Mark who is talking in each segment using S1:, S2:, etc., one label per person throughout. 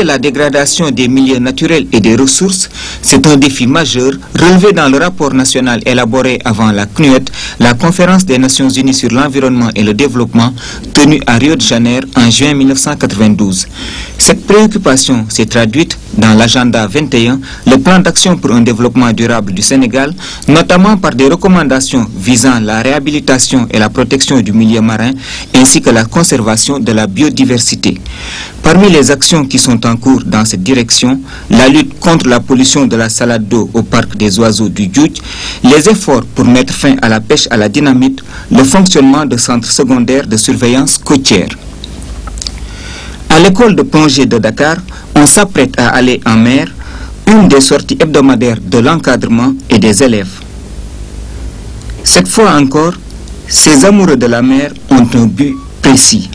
S1: La dégradation des milieux naturels et des ressources, c'est un défi majeur relevé dans le rapport national élaboré avant la CNUET, la conférence des Nations Unies sur l'environnement et le développement, tenue à Rio de Janeiro en juin 1992. Cette préoccupation s'est traduite dans l'agenda 21, le plan d'action pour un développement durable du Sénégal, notamment par des recommandations visant la réhabilitation et la protection du milieu marin, ainsi que la conservation de la biodiversité. Parmi les actions qui sont en cours dans cette direction, la lutte contre la pollution de la salade d'eau au parc des oiseaux du Djoudj, les efforts pour mettre fin à la pêche à la dynamite, le fonctionnement de centres secondaires de surveillance côtière. À l'école de plongée de Dakar, on s'apprête à aller en mer, une des sorties hebdomadaires de l'encadrement et des élèves. Cette fois encore, ces amoureux de la mer ont un but précis.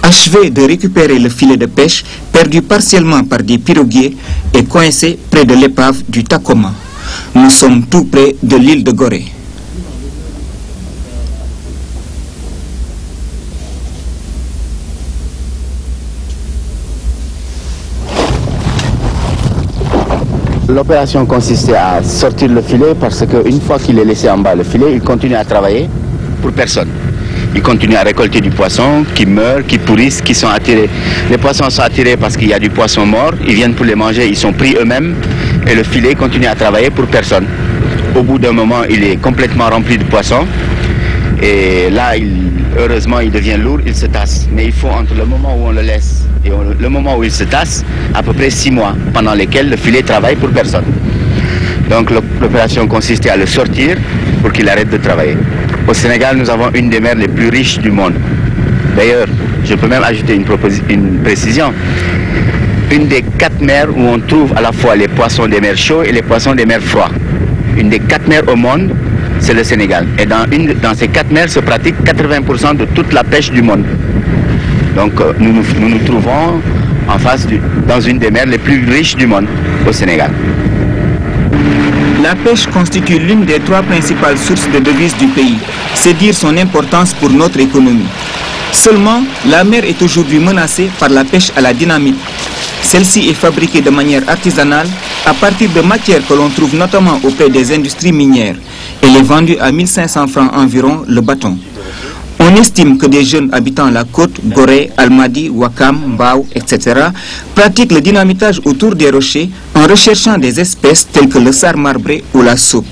S1: Achever de récupérer le filet de pêche perdu partiellement par des piroguiers et coincé près de l'épave du Tacoma. Nous sommes tout près de l'île de Gorée.
S2: L'opération consistait à sortir le filet parce qu'une fois qu'il est laissé en bas le filet, il continue à travailler pour personne. Il continue à récolter du poisson qui meurt, qui pourrissent, qui sont attirés. Les poissons sont attirés parce qu'il y a du poisson mort, ils viennent pour les manger, ils sont pris eux-mêmes et le filet continue à travailler pour personne. Au bout d'un moment, il est complètement rempli de poissons et là, heureusement, il devient lourd, il se tasse. Mais il faut entre le moment où on le laisse et le moment où il se tasse, à peu près six mois, pendant lesquels le filet travaille pour personne. Donc l'opération consistait à le sortir pour qu'il arrête de travailler. Au Sénégal, nous avons une des mers les plus riches du monde. D'ailleurs, je peux même ajouter une, précision. Une des quatre mers où on trouve à la fois les poissons des mers chauds et les poissons des mers froids. Une des quatre mers au monde, c'est le Sénégal. Et dans, une, dans ces quatre mers se pratique 80% de toute la pêche du monde. Donc nous nous, nous, trouvons en face dans une des mers les plus riches du monde, au Sénégal.
S1: La pêche constitue l'une des trois principales sources de devises du pays. C'est dire son importance pour notre économie. Seulement, la mer est aujourd'hui menacée par la pêche à la dynamite. Celle-ci est fabriquée de manière artisanale à partir de matières que l'on trouve notamment auprès des industries minières. Elle est vendue à 1500 francs environ le bâton. On estime que des jeunes habitant la côte, Gorée, Almadi, Wakam, Mbao, etc., pratiquent le dynamitage autour des rochers en recherchant des espèces telles que le sar marbré ou la soupe.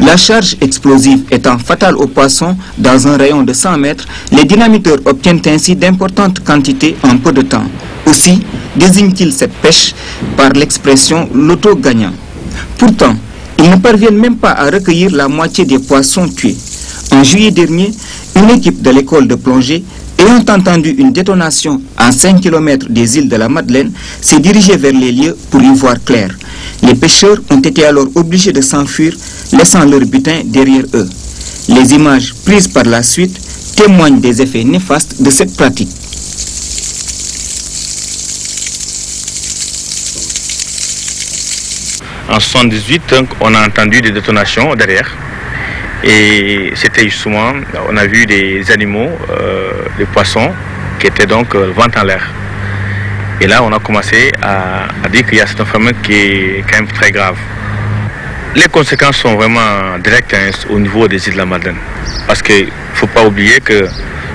S1: La charge explosive étant fatale aux poissons dans un rayon de 100 mètres, les dynamiteurs obtiennent ainsi d'importantes quantités en peu de temps. Aussi désignent-ils cette pêche par l'expression l'auto-gagnant. Pourtant, ils ne parviennent même pas à recueillir la moitié des poissons tués. En juillet dernier, une équipe de l'école de plongée, ayant entendu une détonation à 5 km des îles de la Madeleine, s'est dirigée vers les lieux pour y voir clair. Les pêcheurs ont été alors obligés de s'enfuir, laissant leur butin derrière eux. Les images prises par la suite témoignent des effets néfastes de cette pratique.
S3: En 78, donc, on a entendu des détonations derrière. Et c'était justement, on a vu des animaux, euh, des poissons, qui étaient donc euh, vent en l'air. Et là, on a commencé à, dire qu'il y a cet phénomène qui est quand même très grave. Les conséquences sont vraiment directes hein, au niveau des îles de la Madeleine. Parce qu'il ne faut pas oublier que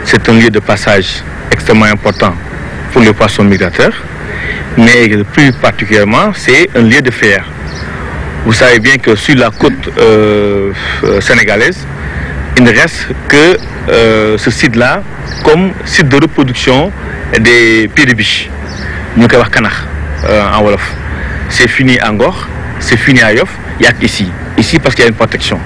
S3: c'est un lieu de passage extrêmement important pour les poissons migrateurs, mais plus particulièrement, c'est un lieu de fer. Vous savez bien que sur la côte euh, sénégalaise, il ne reste que euh, ce site-là comme site de reproduction des pieds de biche. Nous euh, en Wolof. C'est fini à Ngor, c'est fini à Yoff, il n'y a qu'ici. Ici parce qu'il y a une protection.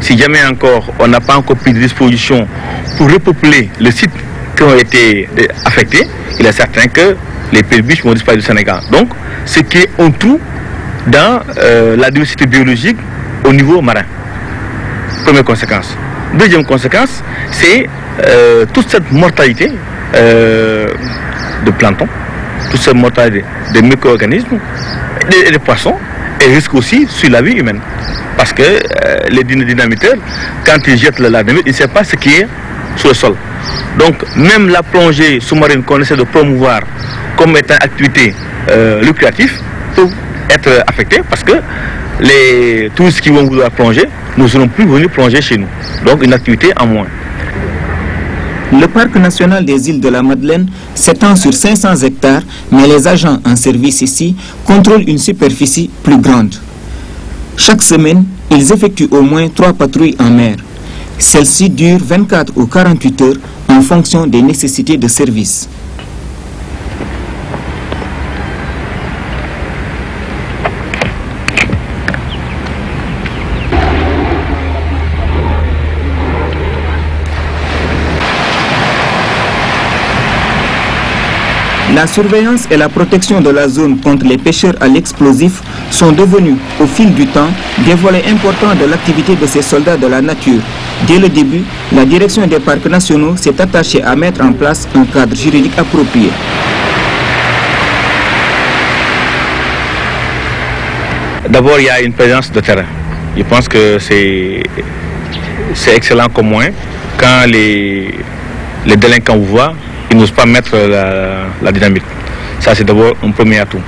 S3: Si jamais encore on n'a pas encore pris de disposition pour repeupler le site qui ont été affectés, il est certain que les pieds de biche vont disparaître du Sénégal. Donc, ce qui est en tout dans euh, la diversité biologique au niveau marin. Première conséquence. Deuxième conséquence, c'est euh, toute cette mortalité euh, de plancton, toute cette mortalité des micro-organismes et des poissons, et risque aussi sur la vie humaine. Parce que les dynamiteurs, quand ils jettent la dynamite, ils ne savent pas ce qui est sur le sol. Donc même la plongée sous-marine qu'on essaie de promouvoir comme étant activité lucrative être affectée parce que les touristes qui vont vouloir plonger ne seront plus venus plonger chez nous. Donc une activité en moins.
S1: Le parc national des îles de la Madeleine s'étend sur 500 hectares, mais les agents en service ici contrôlent une superficie plus grande. Chaque semaine, ils effectuent au moins trois patrouilles en mer. Celles-ci durent 24 ou 48 heures en fonction des nécessités de service. La surveillance et la protection de la zone contre les pêcheurs à l'explosif sont devenus, au fil du temps, des volets importants de l'activité de ces soldats de la nature. Dès le début, la direction des parcs nationaux s'est attachée à mettre en place un cadre juridique approprié.
S3: D'abord, il y a une présence de terrain. Je pense que c'est excellent comme moins. Quand les, les délinquants vous voient, ils n'osent pas mettre la, la dynamite. Ça, c'est d'abord un premier atout.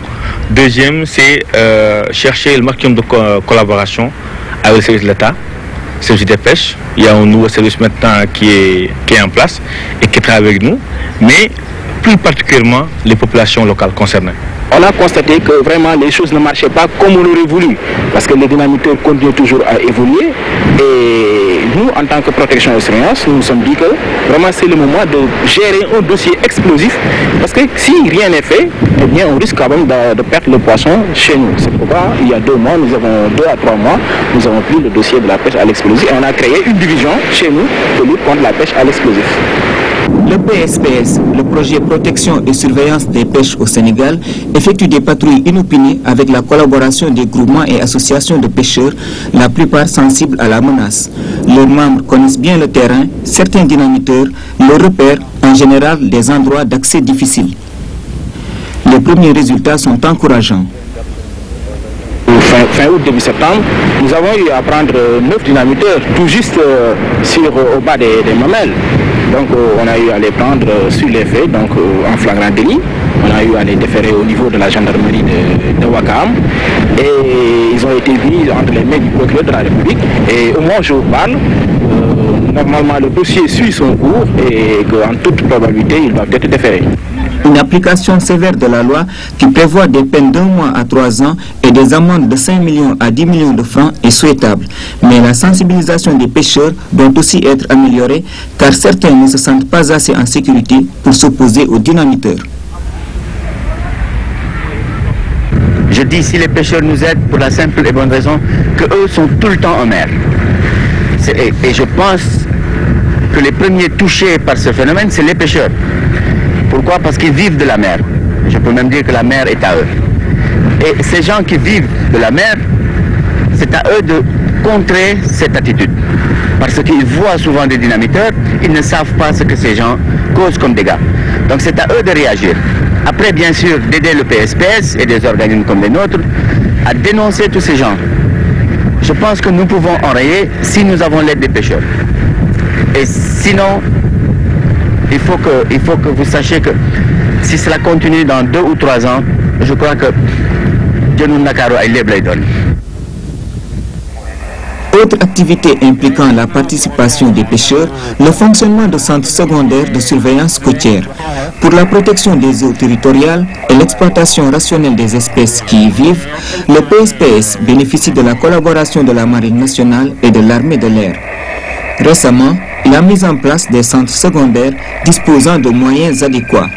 S3: Deuxième, c'est euh, chercher le maximum de co- collaboration avec le service de l'État, le service des pêches. Il y a un nouveau service maintenant qui est, qui est en place et qui travaille avec nous, mais plus particulièrement les populations locales concernées.
S4: on a constaté que vraiment les choses ne marchaient pas comme on aurait voulu, parce que les dynamiteurs continuent toujours à évoluer. Et nous, en tant que protection et surveillance, nous nous sommes dit que vraiment c'est le moment de gérer un dossier explosif, parce que si rien n'est fait, eh bien on risque quand même de, perdre le poisson chez nous. C'est pourquoi il y a deux mois, nous avons deux à trois mois, nous avons pris le dossier de la pêche à l'explosif et on a créé une division chez nous de lutte contre la pêche à l'explosif.
S1: Le PSPS, le projet protection et surveillance des pêches au Sénégal, effectue des patrouilles inopinées avec la collaboration des groupements et associations de pêcheurs, la plupart sensibles à la menace. Leurs membres connaissent bien le terrain, certains dynamiteurs le repèrent en général des endroits d'accès difficiles. Les premiers résultats sont encourageants.
S4: fin, fin août, début septembre, nous avons eu à prendre neuf dynamiteurs, tout juste euh, sur, au bas des mamelles. Donc euh, on a eu à les prendre euh, sur les faits, donc euh, en flagrant délit. On a eu à les déférer au niveau de la gendarmerie de, de Wakam. Et ils ont été mis entre les mains du procureur de la République. Et au moment où je parle, normalement le dossier suit son cours et qu'en toute probabilité, ils doivent être déférés.
S1: Une application sévère de la loi qui prévoit des peines d'un mois à trois ans et des amendes de 5 millions à 10 millions de francs est souhaitable. Mais la sensibilisation des pêcheurs doit aussi être améliorée car certains ne se sentent pas assez en sécurité pour s'opposer aux dynamiteurs.
S2: Je dis si les pêcheurs nous aident pour la simple et bonne raison qu'eux sont tout le temps en mer. Et je pense que les premiers touchés par ce phénomène, c'est les pêcheurs. Pourquoi? Parce qu'ils vivent de la mer. Je peux même dire que la mer est à eux. Et ces gens qui vivent de la mer, c'est à eux de contrer cette attitude. Parce qu'ils voient souvent des dynamiteurs, ils ne savent pas ce que ces gens causent comme dégâts. Donc c'est à eux de réagir. Après, bien sûr, d'aider le PSPS et des organismes comme les nôtres à dénoncer tous ces gens. Je pense que nous pouvons enrayer si nous avons l'aide des pêcheurs. Et sinon, il faut que, il faut que vous sachiez que si cela continue dans deux ou trois ans, je crois que qu'à aller les donne.
S1: Autre activité impliquant la participation des pêcheurs, le fonctionnement de centres secondaires de surveillance côtière. Pour la protection des eaux territoriales et l'exploitation rationnelle des espèces qui y vivent, le PSPS bénéficie de la collaboration de la Marine nationale et de l'armée de l'air. Récemment, il a mis en place des centres secondaires disposant de moyens adéquats.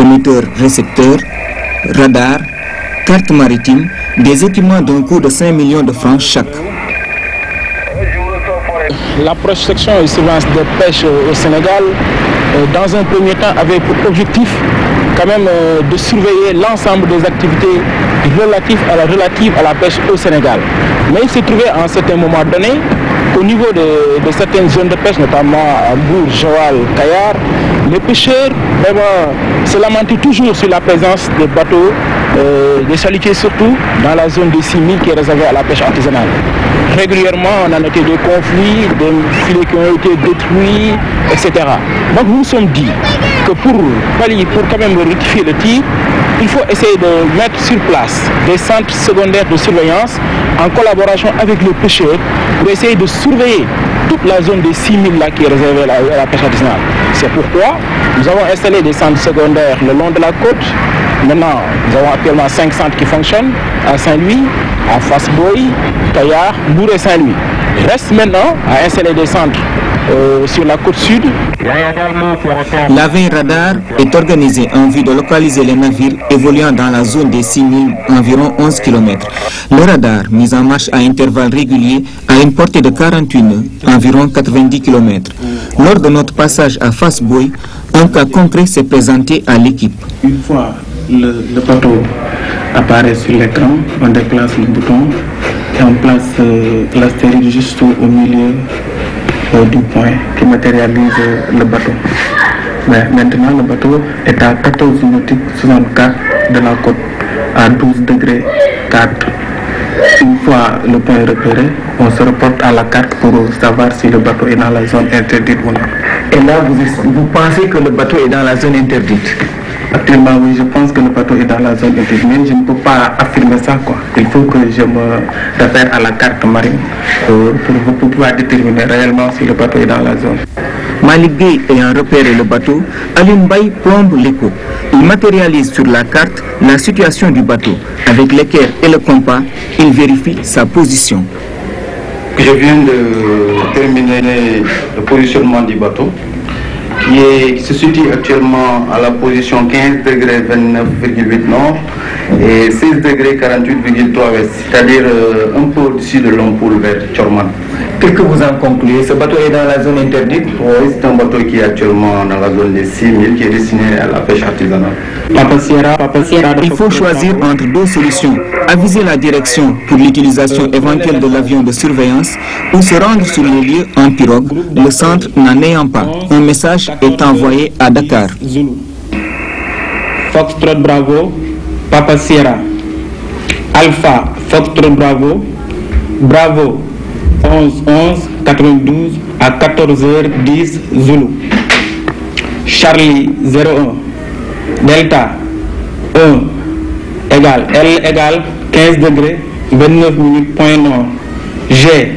S1: Émetteurs récepteurs, radars, cartes maritimes, des équipements d'un coût de 5 millions de francs chaque.
S4: La prospection et surveillance de pêche au Sénégal, euh, dans un premier temps, avait pour objectif quand même euh, de surveiller l'ensemble des activités relatives à la, relatives à la pêche au Sénégal. Mais il s'est trouvé à un certain moment donné qu'au niveau de, certaines zones de pêche, notamment à Bourg, Joal, Kayar, les pêcheurs vraiment se lamentaient toujours sur la présence des bateaux euh, des chalutiers surtout dans la zone de 6000 qui est réservée à la pêche artisanale. Régulièrement, on a noté des conflits, des filets qui ont été détruits, etc. Donc nous nous sommes dit que pour pour quand même rectifier le tir, il faut essayer de mettre sur place des centres secondaires de surveillance en collaboration avec les pêcheurs pour essayer de surveiller toute la zone des 6000 là qui est réservée à la, à la pêche artisanale. C'est pourquoi nous avons installé des centres secondaires le long de la côte. Maintenant, nous avons actuellement 5 centres qui fonctionnent à Saint-Louis, à Fasboy, Taillard, Bourg et Saint-Louis. Il reste maintenant à installer des centres euh, sur la côte sud.
S1: La veille radar est organisée en vue de localiser les navires évoluant dans la zone des 6000, environ 11 km. Le radar, mis en marche à intervalles réguliers, a une portée de 48 nœuds, environ 90 km. Lors de notre passage à Fasboy, un cas concret s'est présenté à l'équipe.
S5: Une fois le, bateau apparaît sur l'écran, on déplace le bouton et on place euh, juste au, milieu euh, du point qui matérialise euh, le bateau. Maintenant, le bateau est à 14 nautiques 64 de la côte, à 12 degrés 4. Une fois le point repéré, on se reporte à la carte pour savoir si le bateau est dans la zone interdite ou non.
S1: Et là, vous, vous pensez que le bateau est dans la zone interdite?
S5: Actuellement, oui, je pense que le bateau est dans la zone mais je ne peux pas affirmer ça. Quoi. Il faut que je me réfère à la carte marine pour, pouvoir déterminer réellement si le bateau est dans la zone.
S1: Malik ayant repéré le bateau, Aline Bay l'écho. Il matérialise sur la carte la situation du bateau. Avec l'équerre et le compas, il vérifie sa position.
S6: Je viens de terminer le positionnement du bateau qui, se situe actuellement à la position 15 degrés 29,8 nord et 16 degrés 48,3 ouest, c'est-à-dire euh, un peu au-dessus de l'ampoule vers Chorman.
S1: Qu'est-ce que vous en concluez? Ce bateau est dans la zone interdite?
S6: Oui, c'est un bateau qui est actuellement dans la zone des 6000 qui est destiné à la pêche artisanale.
S5: Papa Sierra, Papa Sierra,
S1: Il faut choisir entre deux solutions. Aviser la direction pour l'utilisation éventuelle de l'avion de surveillance ou se rendre sur les lieux en pirogue, le centre n'en ayant pas. Un message est envoyé à Dakar.
S5: Foxtrot Bravo, Papa Sierra. Alpha, Foxtrot Bravo. Bravo, 11 11 92 à 14h10 Zulu. Charlie 01. Delta 1 égale L égale 15 degrés 29 minutes point nord. G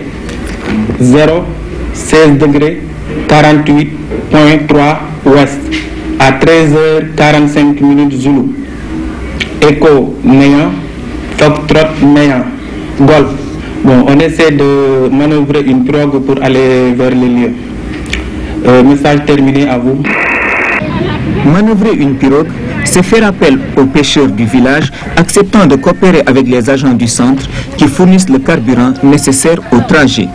S5: 0 16 degrés 48.3 ouest à 13h45 minutes Zulu. Echo néant, Foxtrot néant, Golf. Bon, on essaie de manœuvrer une pirogue pour aller vers les lieux. Euh, message terminé à vous.
S1: Manœuvrer une pirogue, c'est faire appel aux pêcheurs du village acceptant de coopérer avec les agents du centre qui fournissent le carburant nécessaire au trajet.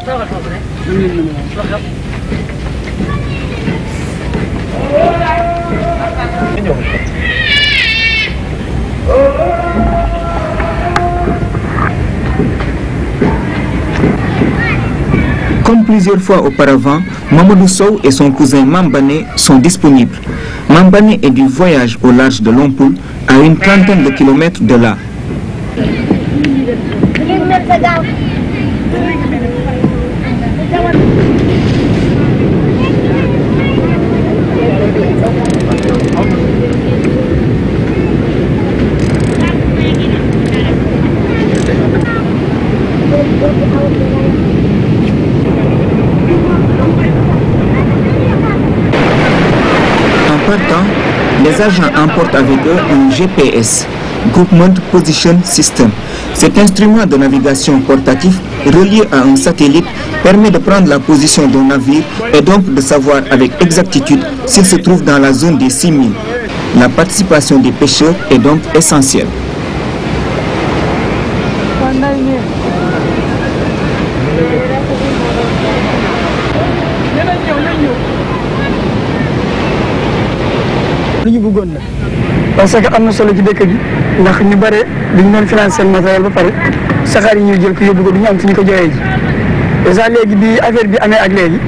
S1: Plusieurs fois auparavant, Mamadou Sow et son cousin Mambane sont disponibles. Mambane est du voyage au large de Lompoul, à une trentaine de kilomètres de là. En partant, les agents emportent avec eux un GPS, Groupement Position System. Cet instrument de navigation portatif relié à un satellite permet de prendre la position d'un navire et donc de savoir avec exactitude s'il se trouve dans la zone des 6000. La participation des pêcheurs est donc essentielle.
S7: li ñu bëggoon la. parce que am na solo ci dëkk bi ndax ñu bare dañu doon financé matériel ba pare saxaar yi ñuy jël ko yóbbu ko du am fi ñu ko joxee ji. dèjà léegi bi affaire bi amee ak léegi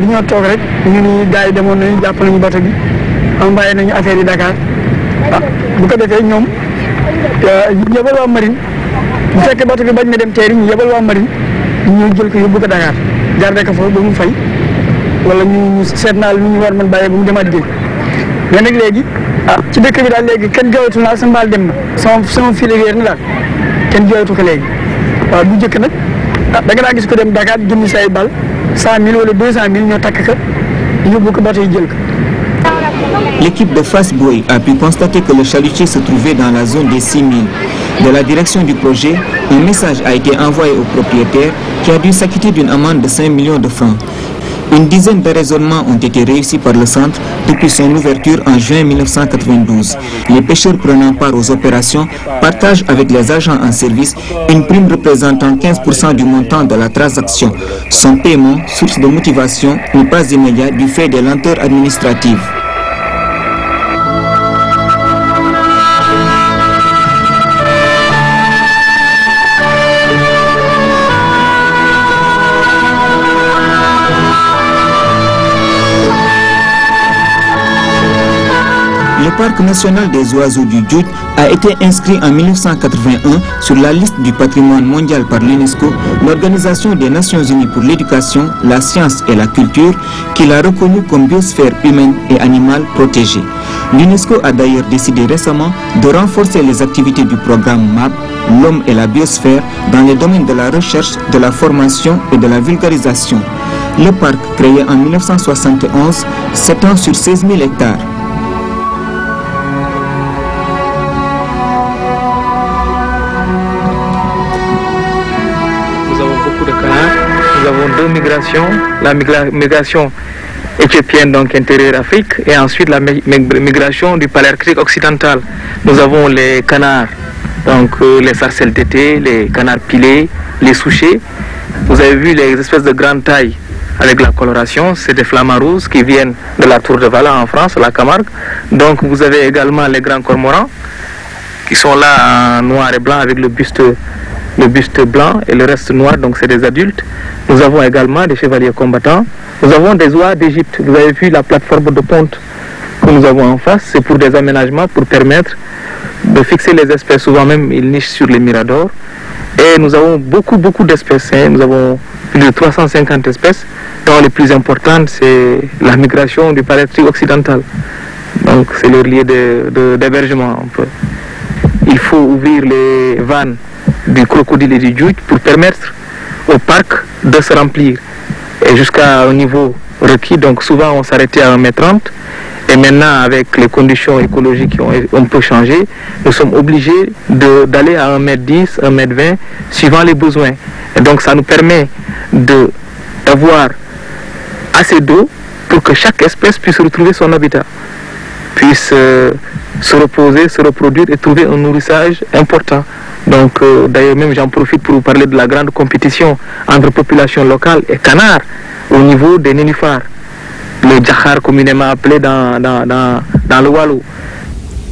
S7: li ñoo toog rek ñu ni gars yi demoon nañu jàpp nañu bato bi nañu affaire yi Dakar. ah bu ko defee ñoom ñu yebal waa marine bu fekkee bato bi bañ na dem teeri ñu yebal waa marine ñu jël ko yóbbu ko Dakar garde ko foofu ba mu fay wala ñu seet naa ñu war mën bàyyee ba mu demaat
S1: L'équipe de Face Boy a pu constater que le chalutier se trouvait dans la zone des 6000. De la direction du projet, un message a été envoyé au propriétaire qui a dû s'acquitter d'une amende de 5 millions de francs. Une dizaine de raisonnements ont été réussis par le centre depuis son ouverture en juin 1992. Les pêcheurs prenant part aux opérations partagent avec les agents en service une prime représentant 15% du montant de la transaction. Son paiement, source de motivation, n'est pas immédiat du fait des lenteurs administratives. Parc national des oiseaux du Djoudj a été inscrit en 1981 sur la liste du patrimoine mondial par l'UNESCO, l'Organisation des Nations Unies pour l'éducation, la science et la culture, qui l'a reconnu comme biosphère humaine et animale protégée. L'UNESCO a d'ailleurs décidé récemment de renforcer les activités du programme MAP, l'homme et la biosphère, dans les domaines de la recherche, de la formation et de la vulgarisation. Le parc, créé en 1971, s'étend sur 16 000 hectares.
S8: La migra- migration éthiopienne, donc intérieure Afrique, et ensuite la mi- mi- migration du paléarctique occidental. Nous avons les canards, donc euh, les sarcelles d'été, les canards pilés, les souchets. Vous avez vu les espèces de grande taille avec la coloration, c'est des flamants rouges qui viennent de la Tour de Vala en France, la Camargue. Donc vous avez également les grands cormorans qui sont là en noir et blanc avec le buste, le buste blanc et le reste noir, donc c'est des adultes. Nous avons également des chevaliers combattants. Nous avons des oies d'Égypte. Vous avez vu la plateforme de ponte que nous avons en face, c'est pour des aménagements pour permettre de fixer les espèces. Souvent même, ils nichent sur les miradors. Et nous avons beaucoup, beaucoup d'espèces. hein. Nous avons plus de 350 espèces, dont les plus importantes, c'est la migration du paléarctique occidental. Donc, c'est leur lieu d'hébergement. Il faut ouvrir les vannes du crocodile et du djoudj pour permettre au parc de se remplir. Et jusqu'à un niveau requis, donc souvent on s'arrêtait à 1m30. Et maintenant, avec les conditions écologiques qui ont un peu changé, nous sommes obligés d'aller à 1m10, 1m20, suivant les besoins. Et donc ça nous permet d'avoir assez d'eau pour que chaque espèce puisse retrouver son habitat, puisse euh, se reposer, se reproduire et trouver un nourrissage important. Donc euh, d'ailleurs même j'en profite pour vous parler de la grande compétition entre population locale et canards au niveau des nénuphars, le djahar communément appelé dans, dans, dans, dans le Wallo.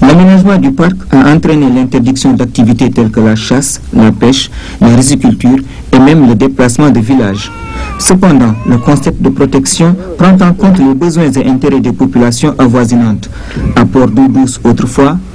S1: L'aménagement du parc a entraîné l'interdiction d'activités telles que la chasse, la pêche, la riziculture et même le déplacement de villages. Cependant, le concept de protection prend en compte les besoins et intérêts des populations avoisinantes. Apport d'eau douce autrefois,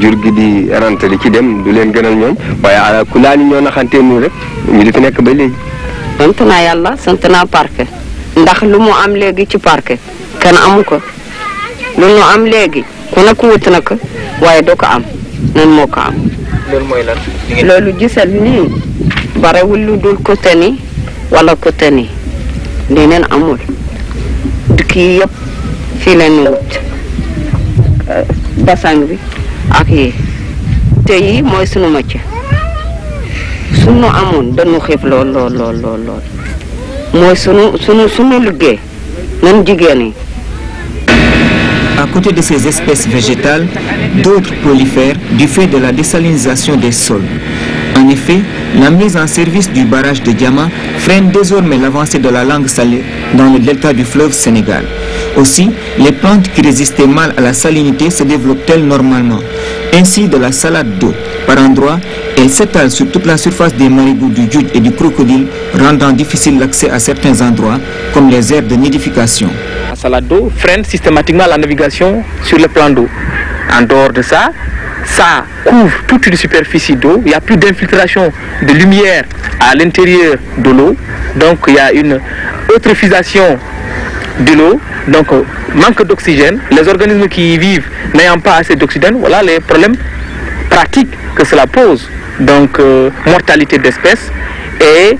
S9: jur gi di rente di ci dem du leen gënal ñoom waaye ala ku laa ni ñoo naxantee nii rek ñu di fi nekk ba léegi.
S10: sant naa yàlla sant naa parc ndax lu mu am léegi ci parc kenn amu ko. lu mu am léegi ku nekk wut na ko waaye doo ko am. Nan moo ko am.
S8: Loolu mooy lan?
S10: Loolu gisal nii barewul lu dul côté ni wala côté ni. leneen amul. dëkk yi yëpp fii leen wut. Euh, basang bi. Ak
S1: À côté de ces espèces végétales, d'autres prolifèrent du fait de la désalinisation des sols. En effet, la mise en service du barrage de Diama freine désormais l'avancée de la langue salée dans le delta du fleuve Sénégal. Aussi, les plantes qui résistaient mal à la salinité se développent-elles normalement? Ainsi, de la salade d'eau, par endroits, elle s'étale sur toute la surface des marigouts du Djoud et du crocodile, rendant difficile l'accès à certains endroits, comme les aires de nidification.
S8: La salade d'eau freine systématiquement la navigation sur le plan d'eau. En dehors de ça, ça couvre toute une superficie d'eau. Il n'y a plus d'infiltration de lumière à l'intérieur de l'eau. Donc il y a une eutrophisation de l'eau. Donc manque d'oxygène. Les organismes qui y vivent n'ayant pas assez d'oxygène, voilà les problèmes pratiques que cela pose. Donc euh, mortalité d'espèces et,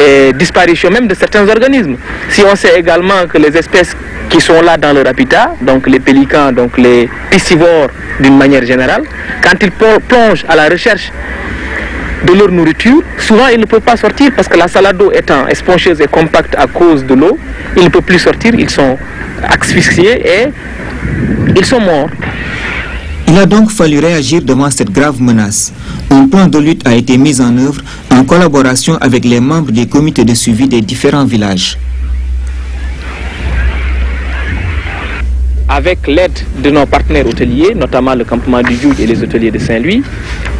S8: et disparition même de certains organismes. Si on sait également que les espèces qui sont là dans leur habitat, donc les pélicans, donc les piscivores d'une manière générale, quand ils plongent à la recherche de leur nourriture, souvent ils ne peuvent pas sortir parce que la salade d'eau étant espongeuse et compacte à cause de l'eau, ils ne peuvent plus sortir, ils sont asphyxiés et ils sont morts.
S1: Il a donc fallu réagir devant cette grave menace. Un plan de lutte a été mis en œuvre en collaboration avec les membres des comités de suivi des différents villages.
S8: avec l'aide de nos partenaires hôteliers, notamment le campement du Djoud et les hôteliers de Saint-Louis.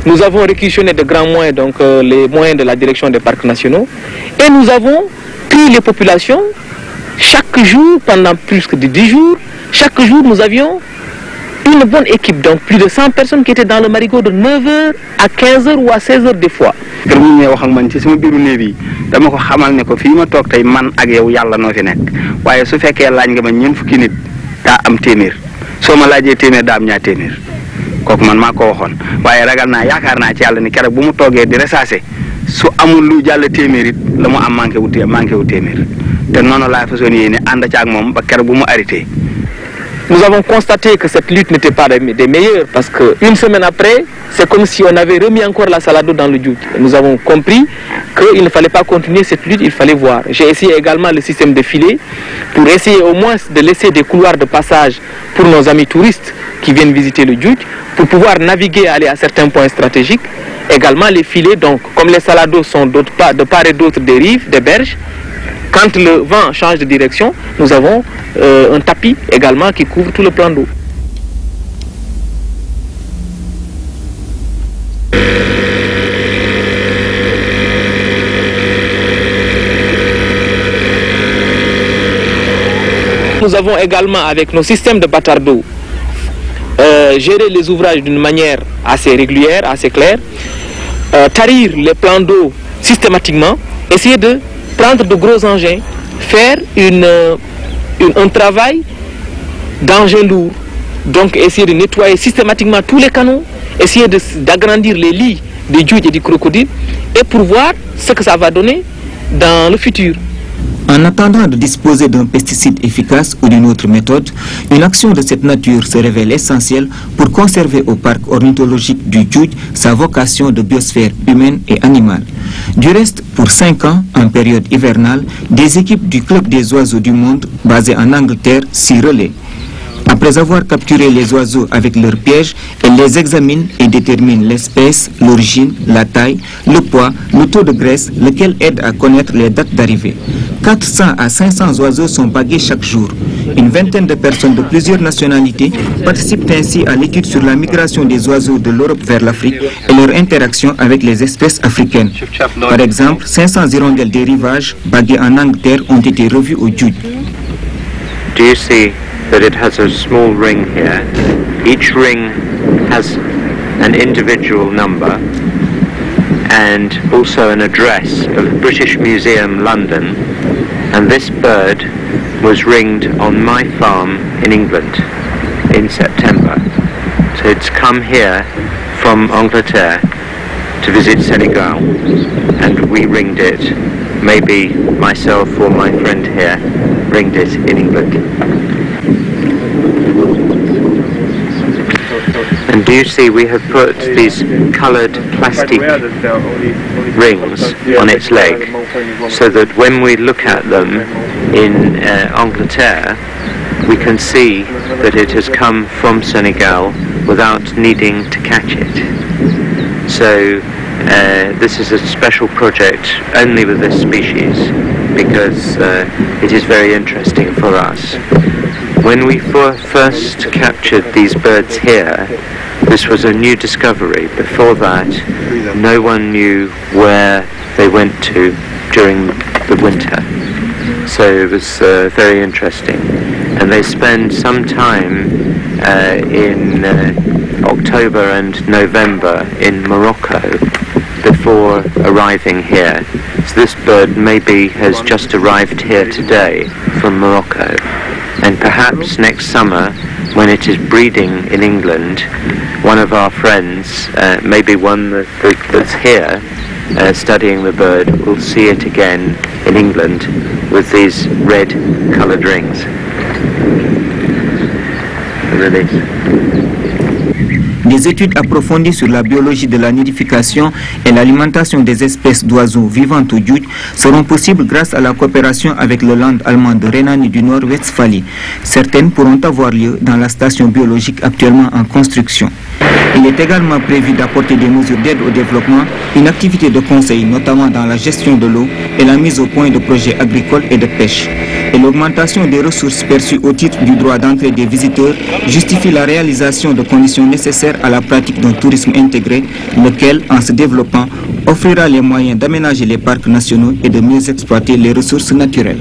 S8: Nous avons réquisitionné de grands moyens, donc euh, les moyens de la direction des parcs nationaux, et nous avons pris les populations chaque jour pendant plus que 10 jours. Chaque jour, nous avions une bonne équipe, donc plus de 100 personnes qui étaient dans le marigot de 9h à 15h ou à 16h des fois. Nous avons constaté que cette lutte n'était pas des meilleures parce qu'une semaine après, c'est comme si on avait remis encore la salade dans le djout. Nous avons compris qu'il ne fallait pas continuer cette lutte, il fallait voir. J'ai essayé également le système de filet pour essayer au moins de laisser des couloirs de passage pour nos amis touristes qui viennent visiter le djout, pour pouvoir naviguer, aller à certains points stratégiques. Également les filets, donc comme les salados sont de part et d'autre des rives, des berges, quand le vent change de direction, nous avons euh, un tapis également qui couvre tout le plan d'eau. Nous avons également, avec nos systèmes de bâtard d'eau, euh, géré les ouvrages d'une manière assez régulière, assez claire, euh, tarir les plans d'eau systématiquement, essayer de prendre de gros engins, faire une, une- un travail d'engins lourds, donc essayer de nettoyer systématiquement tous les canaux, essayer d'agrandir les lits des djouds et des crocodiles, et pour voir ce que ça va donner dans le futur.
S1: En attendant de disposer d'un pesticide efficace ou d'une autre méthode, une action de cette nature se révèle essentielle pour conserver au parc ornithologique du Djoudj sa vocation de biosphère humaine et animale. Du reste, pour cinq ans, en période hivernale, des équipes du Club des oiseaux du monde, basées en Angleterre, s'y relaient. Après avoir capturé les oiseaux avec leurs pièges, elles les examinent et déterminent l'espèce, l'origine, la taille, le poids, le taux de graisse, lequel aide à connaître les dates d'arrivée. 400 à 500 oiseaux sont bagués chaque jour. Une vingtaine de personnes de plusieurs nationalités participent ainsi à l'étude sur la migration des oiseaux de l'Europe vers l'Afrique et leur interaction avec les espèces africaines. Par exemple, 500 hirondelles des rivages baguées en Angleterre ont été revues au Djoudj.
S11: That it has a small ring here? Each ring has an individual number and also an address of British Museum London. And this bird was ringed on my farm in England in September. So it's come here from Angleterre to visit Senegal and we ringed it. Maybe myself or my friend here ringed it in England. And do you see we have put these coloured plastic rings on its leg so that when we look at them in uh, Angleterre we can see that it has come from Senegal without needing to catch it. So uh, this is a special project only with this species because uh, it is very interesting for us. When we fir- first captured these birds here, this was a new discovery. Before that, no one knew where they went to during the winter. So it was uh, very interesting. And they spend some time uh, in uh, October and November in Morocco before arriving here. So this bird maybe has just arrived here today from Morocco. And perhaps next summer, when it is breeding in England, one of our friends, uh, maybe one that, that, that's here, uh, studying the bird, will see it again in England with these red coloured rings. Release.
S1: Des études approfondies sur la biologie de la nidification et l'alimentation des espèces d'oiseaux vivant au Djoudj seront possibles grâce à la coopération avec le land allemand de Rhénanie du Nord-Westphalie. Certaines pourront avoir lieu dans la station biologique actuellement en construction. Il est également prévu d'apporter des mesures d'aide au développement, une activité de conseil notamment dans la gestion de l'eau et la mise au point de projets agricoles et de pêche. Et l'augmentation des ressources perçues au titre du droit d'entrée des visiteurs justifie la réalisation de conditions nécessaires à la pratique d'un tourisme intégré, lequel, en se développant, offrira les moyens d'aménager les parcs nationaux et de mieux exploiter les ressources naturelles.